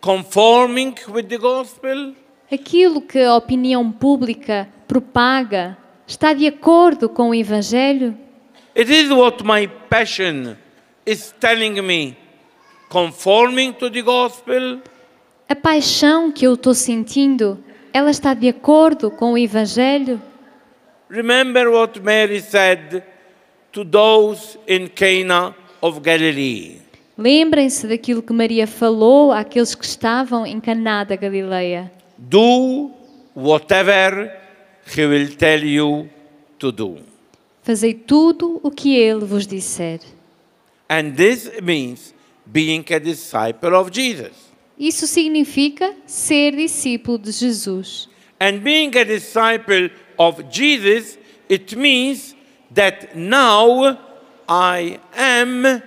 conforming with the gospel?
Aquilo que a opinião pública propaga está de acordo com o Evangelho?
It is what my passion is telling me, conforming to the gospel?
A paixão que eu estou sentindo, ela está de acordo com o Evangelho?
Remember what Mary said to those in Cana of Galilee.
Lembrem-se daquilo que Maria falou àqueles que estavam em Caná da Galileia.
Do whatever he will tell you to do.
Fazei tudo o que ele vos disser.
And this means being a disciple of Jesus.
Isso significa ser discípulo de Jesus.
And being a disciple of Jesus, it means that now I am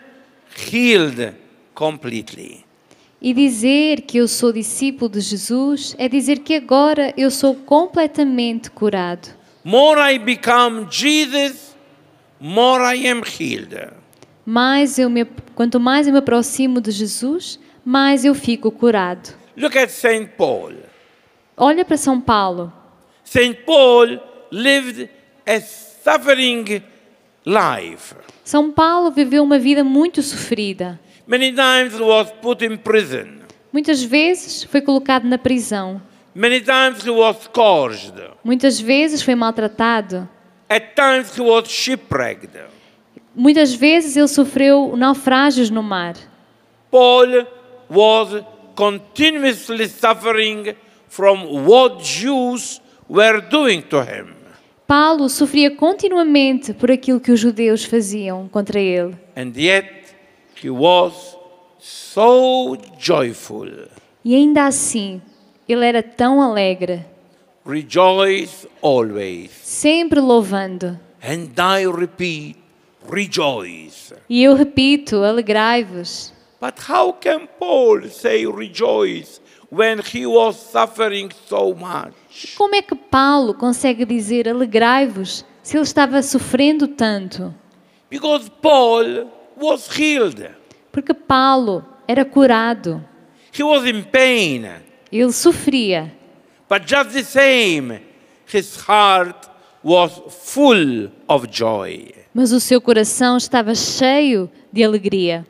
healed completely.
E dizer que eu sou discípulo de Jesus é dizer que agora eu sou completamente curado.
More I become Jesus, more I am healed.
Mais eu me, quanto mais eu me aproximo de Jesus, mais eu fico curado.
Look at St. Paul.
Olha para São Paulo.
St. Paul lived a suffering life.
São Paulo viveu uma vida muito sofrida.
Many times he was put in prison.
Muitas vezes foi colocado na prisão.
Many times he was scourged.
Muitas vezes foi maltratado.
At times he was shipwrecked.
Muitas vezes ele sofreu naufrágios no mar.
Paul was continuously suffering from what Jews were doing to him.
Paulo sofria continuamente por aquilo que os judeus faziam contra ele.
And yet he was so joyful.
E ainda assim, ele era tão alegre,
Rejoice always.
sempre louvando.
And I repeat, rejoice.
E eu repito, alegrai-vos.
But how can Paul say rejoice when he was suffering so much?
Como é que Paulo consegue dizer alegrai-vos se ele estava sofrendo tanto?
Because Paul was healed.
Porque Paulo era curado.
He was in pain.
Ele sofria,
But just the same, his heart was full of joy.
mas o seu coração estava cheio de alegria.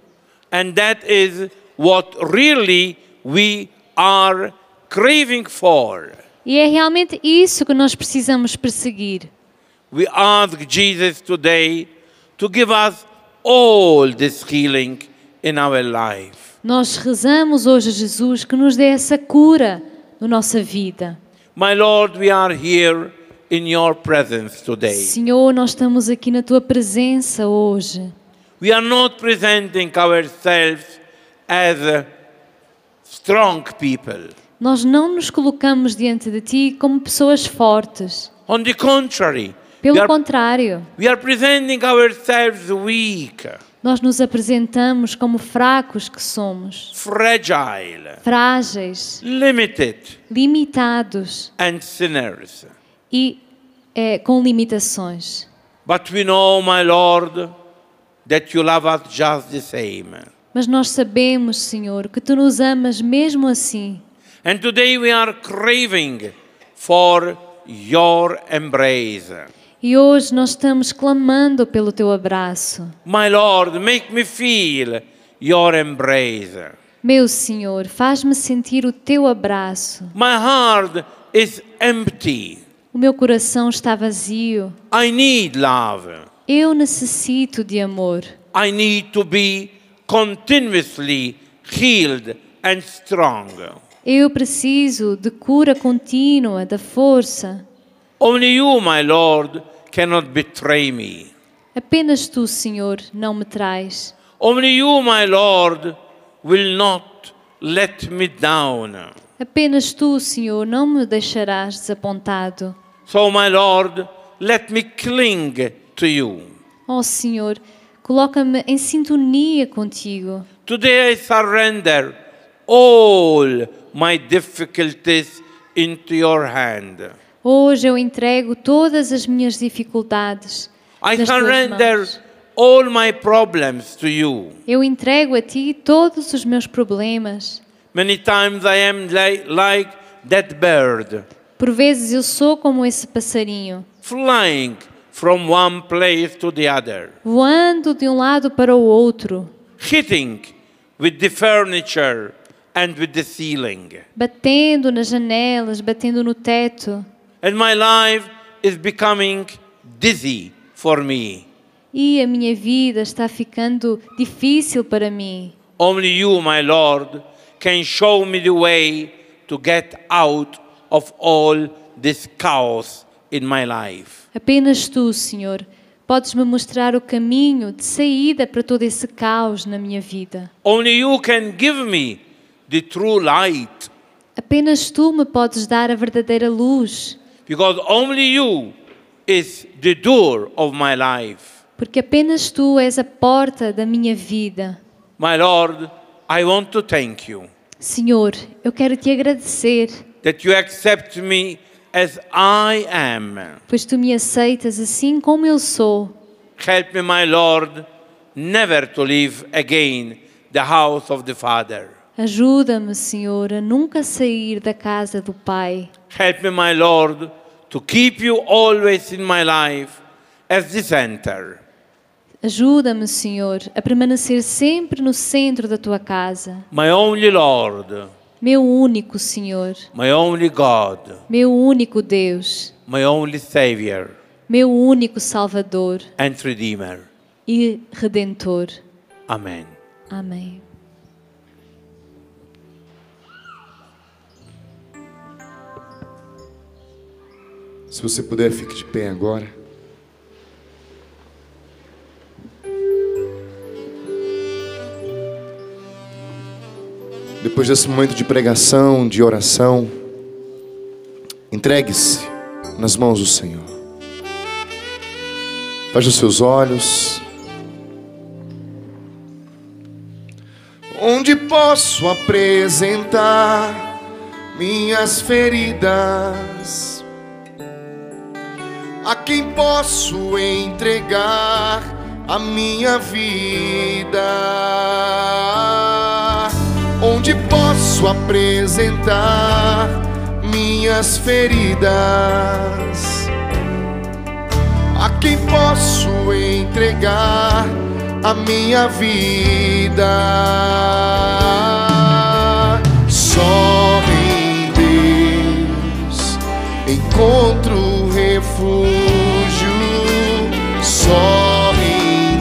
And that is what really we are craving for.
E é realmente isso que nós precisamos perseguir.
We ask Jesus today to give us all this healing in our life.
Nós rezamos hoje a Jesus que nos dê essa cura na nossa vida.
My Lord, we are here in your presence today.
Senhor, nós estamos aqui na tua presença hoje.
We are not presenting ourselves as strong people.
Nós não nos colocamos diante de ti como pessoas fortes.
On the contrary,
Pelo
are,
contrário,
we are presenting ourselves weak,
nós nos apresentamos como fracos que somos,
fragile,
frágeis,
limited,
limitados
and sinners.
e eh, com limitações.
But we know, my Lord, that you love us just the same.
Mas nós sabemos, Senhor, que tu nos amas mesmo assim.
And today we are craving for your embrace.
E hoje nós estamos clamando pelo teu abraço.
My Lord, make me feel your embrace.
Meu Senhor, faz-me sentir o teu abraço.
My heart is empty.
O meu coração está vazio.
I need love.
Eu necessito de amor.
I need to be continuously healed and strong.
Eu preciso de cura contínua, da força.
Only you, my Lord, cannot betray me.
Apenas tu, Senhor, não me traz.
Only you, my Lord, will not let me down.
Apenas tu, Senhor, não me deixarás desapontado.
So, my Lord, let me cling to you.
Ó Senhor, coloca-me em sintonia contigo.
Today I surrender all my difficulties into your hand.
Hoje eu entrego todas as minhas dificuldades
I
nas tuas
surrender
mãos.
all my problems to you.
Eu entrego a ti todos os meus problemas.
Many times I am li- like that bird,
Por vezes eu sou como esse passarinho,
flying from one place to the other,
voando de um lado para o outro,
hitting with the furniture and with the ceiling.
batendo nas janelas, batendo no teto.
And my life is becoming dizzy for me.
E a minha vida está ficando difícil para mim.
Only you, my Lord, can show me the way to get out of all this chaos in my life.
Apenas tu, Senhor, podes me mostrar o caminho de saída para todo esse caos na minha vida.
Only you can give me the true light,
Apenas tu me podes dar a verdadeira luz,
because only you is the door of my life.
porque apenas tu és a porta da minha vida.
My Lord, I want to thank you
Senhor, eu quero te agradecer,
that you accept me as I am.
pois tu me aceitas assim como eu sou.
Help me, my Lord, never to leave again the house of the Father.
Ajuda-me, Senhor, a nunca sair da casa do Pai.
Help me, my Lord, to keep you always in my life as the center.
Ajuda-me, Senhor, a permanecer sempre no centro da tua casa.
My only Lord,
Meu único Senhor,
my only God,
meu único Deus,
my only Savior
meu único Salvador
and Redeemer.
e Redentor.
Amen.
Amém.
Se você puder, fique de pé agora. Depois desse momento de pregação, de oração, entregue-se nas mãos do Senhor. Feche os seus olhos. Onde posso apresentar minhas feridas? A quem posso entregar a minha vida? Onde posso apresentar minhas feridas? A quem posso entregar a minha vida? Só em Deus encontro Só em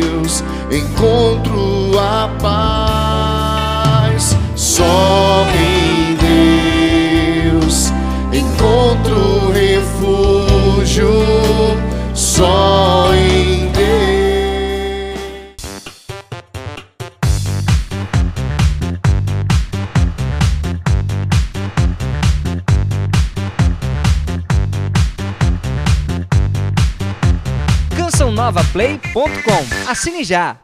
Deus encontro a paz. Só em Deus encontro refúgio. Só em
cançãonovaplay.com. Assine já.